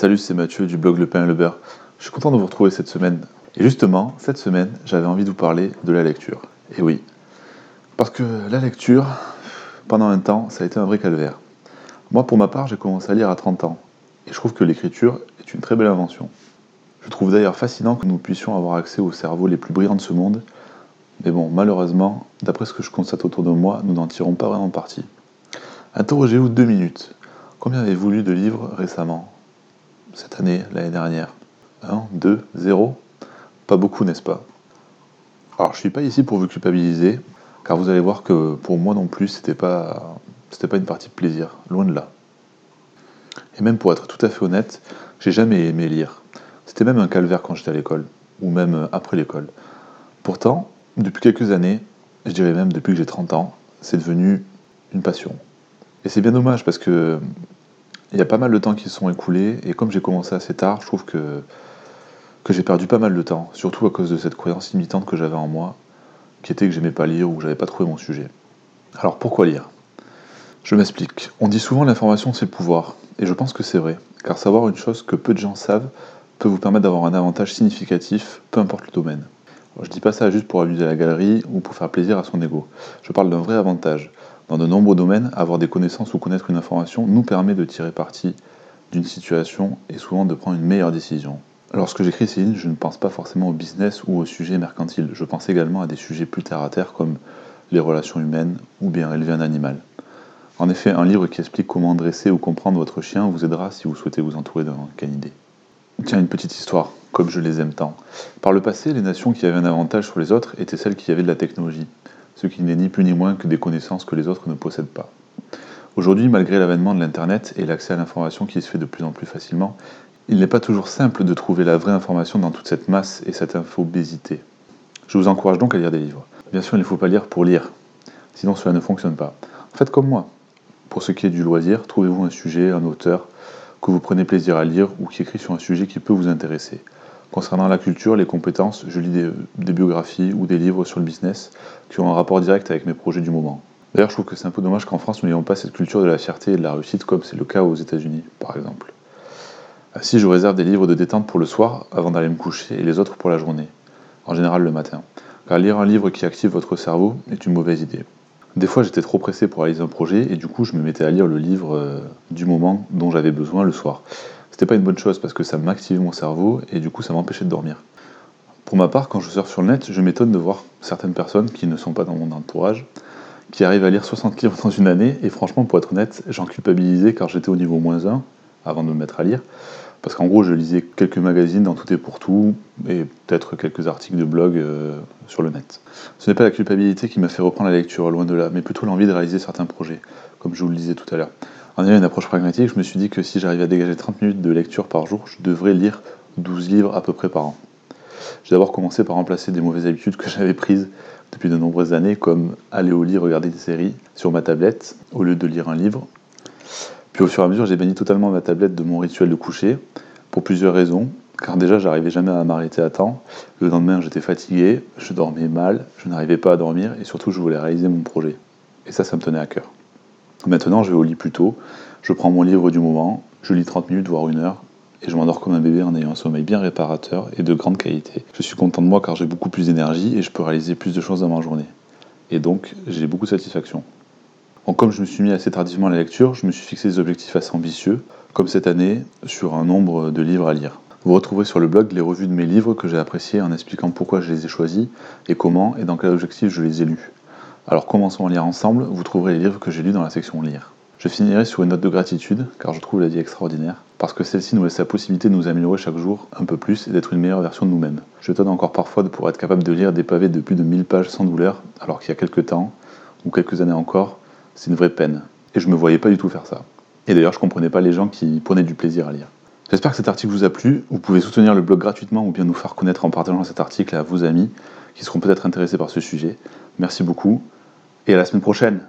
Salut, c'est Mathieu du blog Le Pain et le Beurre. Je suis content de vous retrouver cette semaine. Et justement, cette semaine, j'avais envie de vous parler de la lecture. Et oui, parce que la lecture, pendant un temps, ça a été un vrai calvaire. Moi, pour ma part, j'ai commencé à lire à 30 ans. Et je trouve que l'écriture est une très belle invention. Je trouve d'ailleurs fascinant que nous puissions avoir accès aux cerveaux les plus brillants de ce monde. Mais bon, malheureusement, d'après ce que je constate autour de moi, nous n'en tirons pas vraiment parti. Interrogez-vous deux minutes. Combien avez-vous lu de livres récemment? Cette année, l'année dernière Un, deux, zéro Pas beaucoup, n'est-ce pas? Alors, je ne suis pas ici pour vous culpabiliser, car vous allez voir que pour moi non plus, c'était pas, pas une partie de plaisir, loin de là. Et même pour être tout à fait honnête, j'ai jamais aimé lire. C'était même un calvaire quand j'étais à l'école, ou même après l'école. Pourtant, depuis quelques années, je dirais même depuis que j'ai 30 ans, c'est devenu une passion. Et c'est bien dommage parce que il y a pas mal de temps qui se sont écoulés et comme j'ai commencé assez tard, je trouve que, j'ai perdu pas mal de temps, surtout à cause de cette croyance limitante que j'avais en moi, qui était que j'aimais pas lire ou que j'avais pas trouvé mon sujet. Alors pourquoi lire? Je m'explique. On dit souvent l'information c'est le pouvoir, et je pense que c'est vrai, car savoir une chose que peu de gens savent peut vous permettre d'avoir un avantage significatif, peu importe le domaine. Je dis pas ça juste pour amuser la galerie ou pour faire plaisir à son ego. Je parle d'un vrai avantage. Dans de nombreux domaines, avoir des connaissances ou connaître une information nous permet de tirer parti d'une situation et souvent de prendre une meilleure décision. Lorsque j'écris ces lignes, je ne pense pas forcément au business ou au sujet mercantile. Je pense également à des sujets plus terre à terre comme les relations humaines ou bien élever un animal. En effet, un livre qui explique comment dresser ou comprendre votre chien vous aidera si vous souhaitez vous entourer d'un canidé. Tiens, une petite histoire, comme je les aime tant. Par le passé, les nations qui avaient un avantage sur les autres étaient celles qui avaient de la technologie ce qui n'est ni plus ni moins que des connaissances que les autres ne possèdent pas. Aujourd'hui, malgré l'avènement de l'Internet et l'accès à l'information qui se fait de plus en plus facilement, il n'est pas toujours simple de trouver la vraie information dans toute cette masse et cette infobésité. Je vous encourage donc à lire des livres. Bien sûr, il ne faut pas lire pour lire, sinon cela ne fonctionne pas. Faites comme moi. Pour ce qui est du loisir, trouvez-vous un sujet, un auteur que vous prenez plaisir à lire ou qui écrit sur un sujet qui peut vous intéresser. Concernant la culture, les compétences, je lis des, biographies ou des livres sur le business qui ont un rapport direct avec mes projets du moment. D'ailleurs, je trouve que c'est un peu dommage qu'en France, nous n'ayons pas cette culture de la fierté et de la réussite comme c'est le cas aux États-Unis, par exemple. Ainsi, je réserve des livres de détente pour le soir avant d'aller me coucher et les autres pour la journée, en général le matin. Car lire un livre qui active votre cerveau est une mauvaise idée. Des fois, j'étais trop pressé pour réaliser un projet et du coup, je me mettais à lire le livre euh, du moment dont j'avais besoin le soir c'était pas une bonne chose parce que ça m'activait mon cerveau et du coup ça m'empêchait de dormir. Pour ma part, quand je surfe sur le net, je m'étonne de voir certaines personnes qui ne sont pas dans mon entourage qui arrivent à lire 60 livres dans une année et franchement pour être honnête, j'en culpabilisais car j'étais au niveau moins 1 avant de me mettre à lire. Parce qu'en gros, je lisais quelques magazines dans tout et pour tout, et peut-être quelques articles de blog euh, sur le net. Ce n'est pas la culpabilité qui m'a fait reprendre la lecture, loin de là, mais plutôt l'envie de réaliser certains projets, comme je vous le disais tout à l'heure. En ayant une approche pragmatique, je me suis dit que si j'arrivais à dégager 30 minutes de lecture par jour, je devrais lire 12 livres à peu près par an. J'ai d'abord commencé par remplacer des mauvaises habitudes que j'avais prises depuis de nombreuses années, comme aller au lit regarder des séries sur ma tablette au lieu de lire un livre. Puis au fur et à mesure, j'ai banni totalement ma tablette de mon rituel de coucher, pour plusieurs raisons. Car déjà, j'arrivais jamais à m'arrêter à temps. Le lendemain, j'étais fatigué, je dormais mal, je n'arrivais pas à dormir et surtout, je voulais réaliser mon projet. Et ça, ça me tenait à cœur. Maintenant, je vais au lit plus tôt, je prends mon livre du moment, je lis 30 minutes, voire une heure, et je m'endors comme un bébé en ayant un sommeil bien réparateur et de grande qualité. Je suis content de moi car j'ai beaucoup plus d'énergie et je peux réaliser plus de choses dans ma journée. Et donc, j'ai beaucoup de satisfaction. Comme je me suis mis assez tardivement à la lecture, je me suis fixé des objectifs assez ambitieux, comme cette année, sur un nombre de livres à lire. Vous retrouverez sur le blog les revues de mes livres que j'ai appréciés en expliquant pourquoi je les ai choisis et comment et dans quel objectif je les ai lus. Alors commençons à lire ensemble, vous trouverez les livres que j'ai lus dans la section lire. Je finirai sur une note de gratitude, car je trouve la vie extraordinaire, parce que celle-ci nous laisse la possibilité de nous améliorer chaque jour un peu plus et d'être une meilleure version de nous-mêmes. Je donne encore parfois de pour être capable de lire des pavés de plus de 1000 pages sans douleur, alors qu'il y a quelques temps, ou quelques années encore, c'est une vraie peine. Et je me voyais pas du tout faire ça. Et d'ailleurs, je comprenais pas les gens qui prenaient du plaisir à lire. J'espère que cet article vous a plu. Vous pouvez soutenir le blog gratuitement ou bien nous faire connaître en partageant cet article à vos amis qui seront peut-être intéressés par ce sujet. Merci beaucoup et à la semaine prochaine.